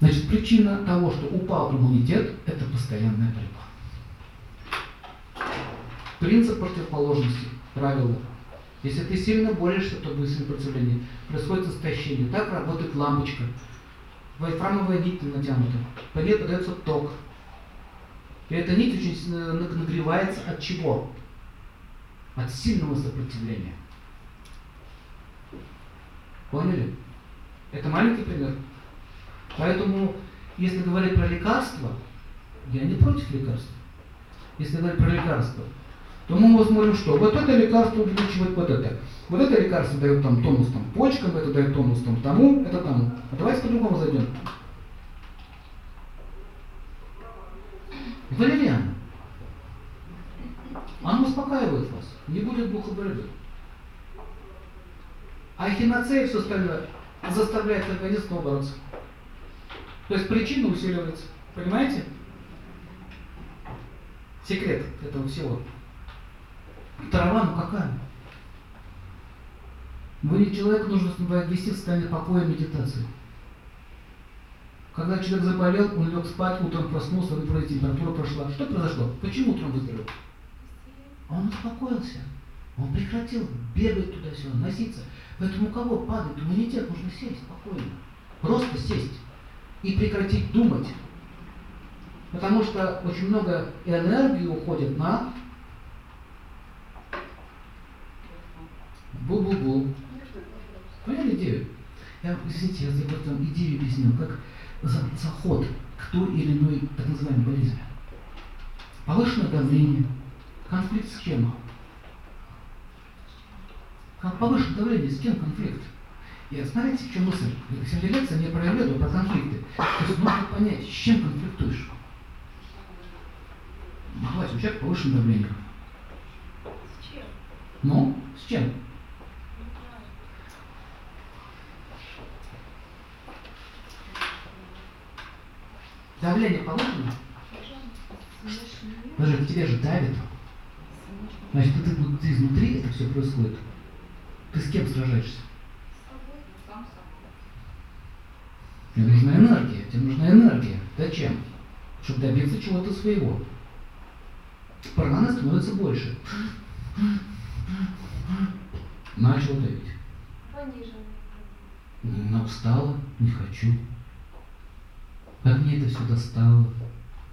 Значит, причина того, что упал иммунитет, это постоянная борьба. Принцип противоположности, правило. Если ты сильно борешься, то будет сопротивление. Происходит истощение. Так работает лампочка. Вольфрамовая нить натянута. По ней подается ток. И эта нить очень нагревается от чего? От сильного сопротивления. Поняли? Это маленький пример. Поэтому, если говорить про лекарства, я не против лекарств. Если говорить про лекарства, то мы посмотрим, что вот это лекарство увеличивает вот это. Вот это лекарство дает там тонус там, почкам, это дает тонус там, тому, это тому. А давайте по-другому зайдем. Валериан. Оно успокаивает вас, не будет бухобородой. А хиноцея все остальное заставляет организм бороться. То есть причина усиливается. Понимаете? Секрет этого всего. Трава, ну какая? Вы не человек нужно ввести в состояние покоя и медитации. Когда человек заболел, он лег спать, утром проснулся, выбрали температура прошла. Что произошло? Почему утром выздоровел? Он успокоился. Он прекратил бегать туда-сюда, носиться. Поэтому у кого падает иммунитет, нужно сесть спокойно. Просто сесть и прекратить думать. Потому что очень много энергии уходит на бу-бу-бу. Поняли идею? Я, извините, я об этом идею объяснил, как заход к той или иной так называемой болезни. Повышенное давление, конфликт с кем? Повышенное давление, с кем конфликт? И смотрите, в чем мысль. Сегодня лекция не про иведу, а про конфликты. Понять, с чем конфликтуешь. Давайте, у человека повышенное давление. С чем? Ну, с чем? Давление повышено? Даже тебе же давит. Значит, ты, ты изнутри это все происходит. Ты с кем сражаешься? Тебе нужна энергия. Тебе нужна энергия. Зачем? Чтобы добиться чего-то своего. Праны становится больше. Начал давить. Пониже. Но устала, не хочу. Как мне это все достало,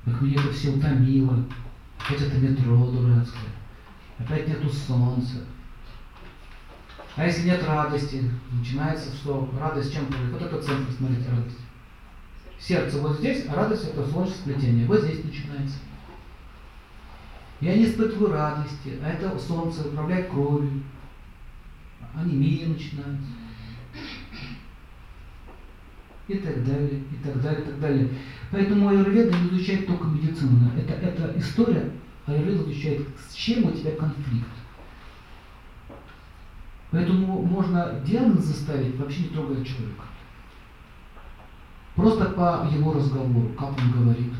как меня это все утомило. Опять это метро дурацкое, опять нету солнца. А если нет радости, начинается что? Радость чем будет? Вот это центр, смотрите, радость. Сердце вот здесь, а радость это солнечное сплетение. Вот здесь начинается. Я не испытываю радости, а это солнце управляет кровью. Анемия начинается и так далее, и так далее, и так далее. Поэтому аюрведа не изучает только медицину. Это, это история, аюрведа изучает, с чем у тебя конфликт. Поэтому можно диагноз заставить, вообще не трогая человека. Просто по его разговору, как он говорит,